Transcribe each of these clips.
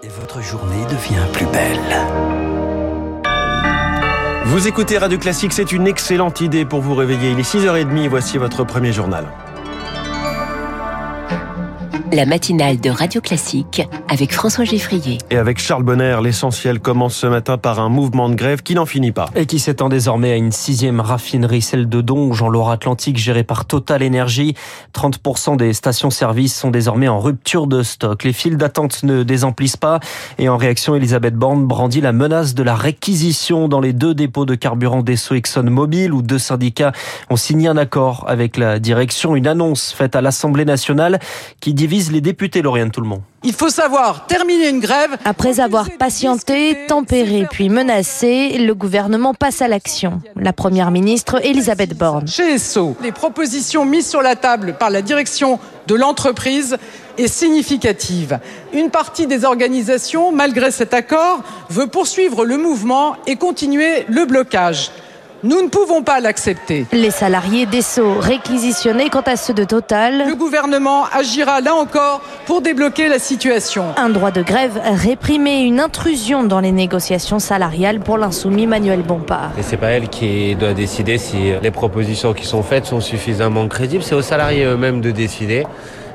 Et votre journée devient plus belle. Vous écoutez Radio Classique, c'est une excellente idée pour vous réveiller. Il est 6h30, voici votre premier journal la matinale de Radio Classique avec François Geffrier. Et avec Charles Bonner, l'essentiel commence ce matin par un mouvement de grève qui n'en finit pas. Et qui s'étend désormais à une sixième raffinerie, celle de Donge en Loire-Atlantique, gérée par Total Energy. 30% des stations-service sont désormais en rupture de stock. Les files d'attente ne désemplissent pas. Et en réaction, Elisabeth Borne brandit la menace de la réquisition dans les deux dépôts de carburant d'Esso ExxonMobil où deux syndicats ont signé un accord avec la direction. Une annonce faite à l'Assemblée nationale qui divise les députés, Lauriane monde. Il faut savoir terminer une grève. Après avoir patienté, tempéré puis menacé, le gouvernement passe à l'action. La première ministre, Elisabeth Borne. Chez ESSO, les propositions mises sur la table par la direction de l'entreprise est significative. Une partie des organisations, malgré cet accord, veut poursuivre le mouvement et continuer le blocage. Nous ne pouvons pas l'accepter. Les salariés d'Esso réquisitionnés quant à ceux de Total. Le gouvernement agira là encore pour débloquer la situation. Un droit de grève réprimé, une intrusion dans les négociations salariales pour l'insoumis Manuel Bompard. Et c'est pas elle qui doit décider si les propositions qui sont faites sont suffisamment crédibles, c'est aux salariés eux-mêmes de décider.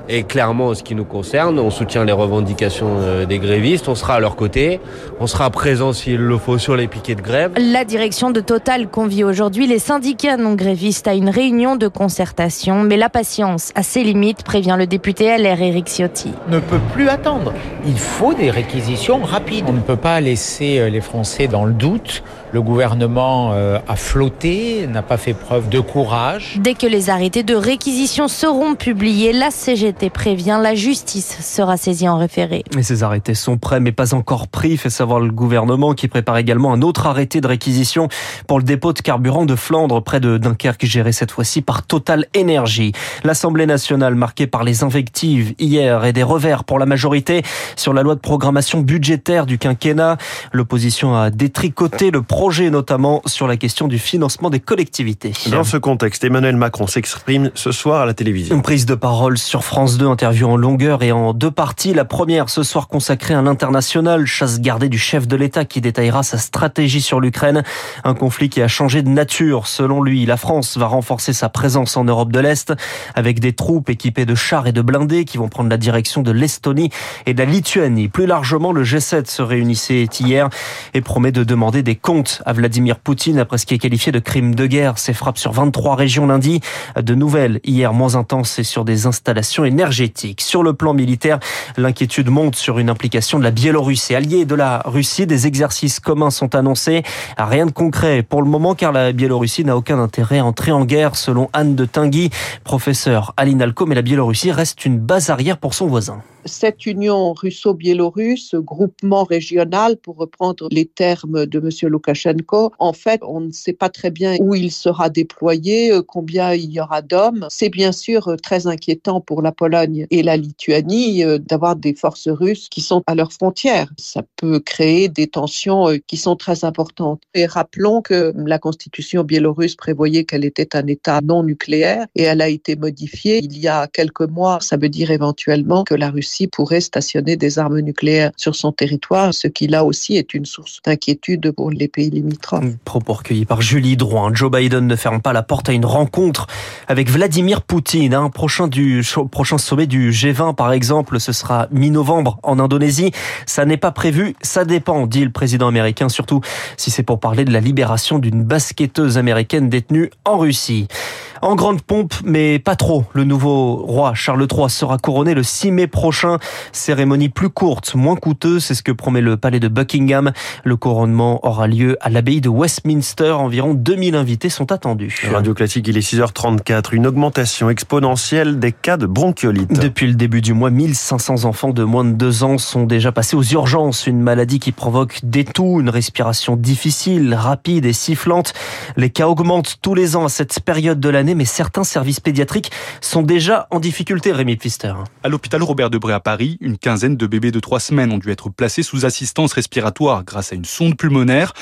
Et clairement, en ce qui nous concerne, on soutient les revendications euh, des grévistes, on sera à leur côté, on sera présent s'il le faut sur les piquets de grève. La direction de Total convie aujourd'hui les syndicats non grévistes à une réunion de concertation, mais la patience a ses limites, prévient le député LR Éric Ciotti. Ne peut plus attendre. Il faut des réquisitions rapides. On ne peut pas laisser euh, les Français dans le doute. Le gouvernement euh, a flotté, n'a pas fait preuve de courage. Dès que les arrêtés de réquisition seront publiés, la CGT prévient, la justice sera saisie en référé. Mais ces arrêtés sont prêts, mais pas encore pris, fait savoir le gouvernement qui prépare également un autre arrêté de réquisition pour le dépôt de carburant de Flandre près de Dunkerque, géré cette fois-ci par Total Energy. L'Assemblée nationale marquée par les invectives hier et des revers pour la majorité sur la loi de programmation budgétaire du quinquennat. L'opposition a détricoté le projet notamment sur la question du financement des collectivités. Dans ce contexte, Emmanuel Macron s'exprime ce soir à la télévision. Une prise de parole sur France 2, interview en longueur et en deux parties. La première ce soir consacrée à l'international, chasse gardée du chef de l'État qui détaillera sa stratégie sur l'Ukraine. Un conflit qui a changé de nature. Selon lui, la France va renforcer sa présence en Europe de l'Est avec des troupes équipées de chars et de blindés qui vont prendre la direction de l'Estonie et de la Lituanie. Plus largement, le G7 se réunissait hier et promet de demander des comptes à Vladimir Poutine après ce qui est qualifié de crime de guerre. Ces frappes sur 23 régions lundi. De nouvelles hier moins intenses et sur des installations énergétiques. Sur le plan militaire, l'inquiétude monte sur une implication de la Biélorussie. Alliée de la Russie, des exercices communs sont annoncés. Rien de concret pour le moment car la Biélorussie n'a aucun intérêt à entrer en guerre selon Anne de Tinguy, professeur à l'INALCO, mais la Biélorussie reste une base arrière pour son voisin cette union russo-biélorusse, groupement régional, pour reprendre les termes de M. Loukachenko, en fait, on ne sait pas très bien où il sera déployé, euh, combien il y aura d'hommes. C'est bien sûr euh, très inquiétant pour la Pologne et la Lituanie euh, d'avoir des forces russes qui sont à leurs frontières. Ça peut créer des tensions qui sont très importantes. Et rappelons que la constitution biélorusse prévoyait qu'elle était un État non nucléaire et elle a été modifiée il y a quelques mois. Ça veut dire éventuellement que la Russie pourrait stationner des armes nucléaires sur son territoire, ce qui là aussi est une source d'inquiétude pour les pays limitrophes. Propos recueillis par Julie Drouin. Joe Biden ne ferme pas la porte à une rencontre avec Vladimir Poutine. Un prochain, du, prochain sommet du G20, par exemple, ce sera mi-novembre en Indonésie. Ça n'est pas prévu, ça dépend, dit le président américain, surtout si c'est pour parler de la libération d'une basketteuse américaine détenue en Russie. En grande pompe, mais pas trop. Le nouveau roi Charles III sera couronné le 6 mai prochain. Cérémonie plus courte, moins coûteuse, c'est ce que promet le palais de Buckingham. Le couronnement aura lieu à l'abbaye de Westminster. Environ 2000 invités sont attendus. Radio Classique, il est 6h34. Une augmentation exponentielle des cas de bronchiolite. Depuis le début du mois, 1500 enfants de moins de 2 ans sont déjà passés aux urgences. Une maladie qui provoque des toux, une respiration difficile, rapide et sifflante. Les cas augmentent tous les ans à cette période de l'année mais certains services pédiatriques sont déjà en difficulté, Rémi Pfister. À l'hôpital Robert Debré à Paris, une quinzaine de bébés de trois semaines ont dû être placés sous assistance respiratoire grâce à une sonde pulmonaire.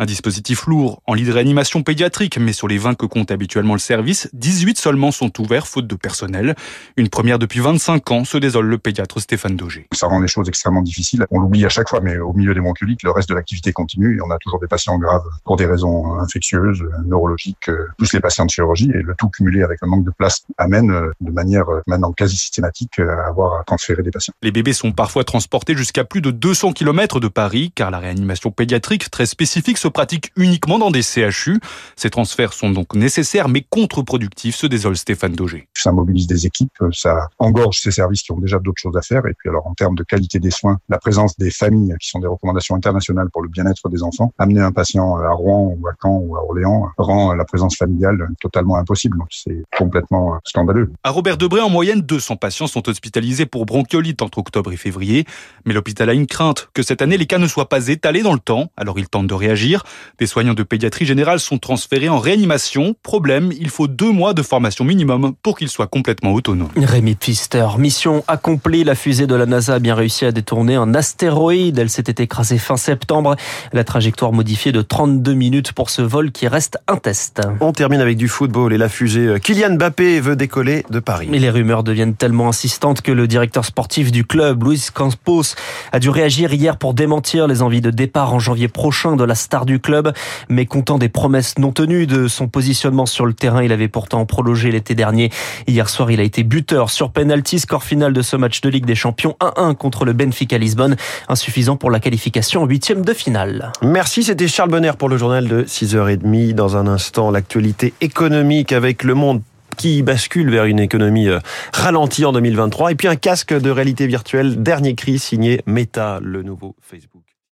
Un dispositif lourd en lit de réanimation pédiatrique, mais sur les 20 que compte habituellement le service, 18 seulement sont ouverts faute de personnel. Une première depuis 25 ans, se désole le pédiatre Stéphane Daugé. Ça rend les choses extrêmement difficiles. On l'oublie à chaque fois, mais au milieu des bronchiolites, le reste de l'activité continue et on a toujours des patients graves pour des raisons infectieuses, neurologiques, plus les patients de chirurgie et le tout cumulé avec un manque de place amène de manière maintenant quasi systématique à avoir à transférer des patients. Les bébés sont parfois transportés jusqu'à plus de 200 km de Paris car la réanimation pédiatrique très spécifique se pratique uniquement dans des CHU. Ces transferts sont donc nécessaires mais contre-productifs, se désole Stéphane Daugé. Ça mobilise des équipes, ça engorge ces services qui ont déjà d'autres choses à faire et puis alors en termes de qualité des soins, la présence des familles qui sont des recommandations internationales pour le bien-être des enfants, amener un patient à Rouen ou à Caen ou à Orléans rend la présence familiale totalement impossible. Donc c'est complètement scandaleux. À Robert Debré, en moyenne, 200 patients sont hospitalisés pour bronchiolite entre octobre et février. Mais l'hôpital a une crainte que cette année, les cas ne soient pas étalés dans le temps. Alors il tente de réagir. Des soignants de pédiatrie générale sont transférés en réanimation. Problème, il faut deux mois de formation minimum pour qu'ils soient complètement autonomes. Rémi Pfister, mission accomplie. La fusée de la NASA a bien réussi à détourner un astéroïde. Elle s'était écrasée fin septembre. La trajectoire modifiée de 32 minutes pour ce vol qui reste un test. On termine avec du football et la fusée Kylian Mbappé veut décoller de Paris. Mais les rumeurs deviennent tellement insistantes que le directeur sportif du club, Luis Campos, a dû réagir hier pour démentir les envies de départ en janvier prochain de la du club. Mais comptant des promesses non tenues de son positionnement sur le terrain, il avait pourtant prolongé l'été dernier. Hier soir, il a été buteur sur penalty, score final de ce match de Ligue des Champions 1-1 contre le Benfica Lisbonne, insuffisant pour la qualification en huitième de finale. Merci, c'était Charles Bonner pour le journal de 6h30. Dans un instant, l'actualité économique avec le monde qui bascule vers une économie ralentie en 2023. Et puis un casque de réalité virtuelle, dernier cri signé Meta, le nouveau Facebook.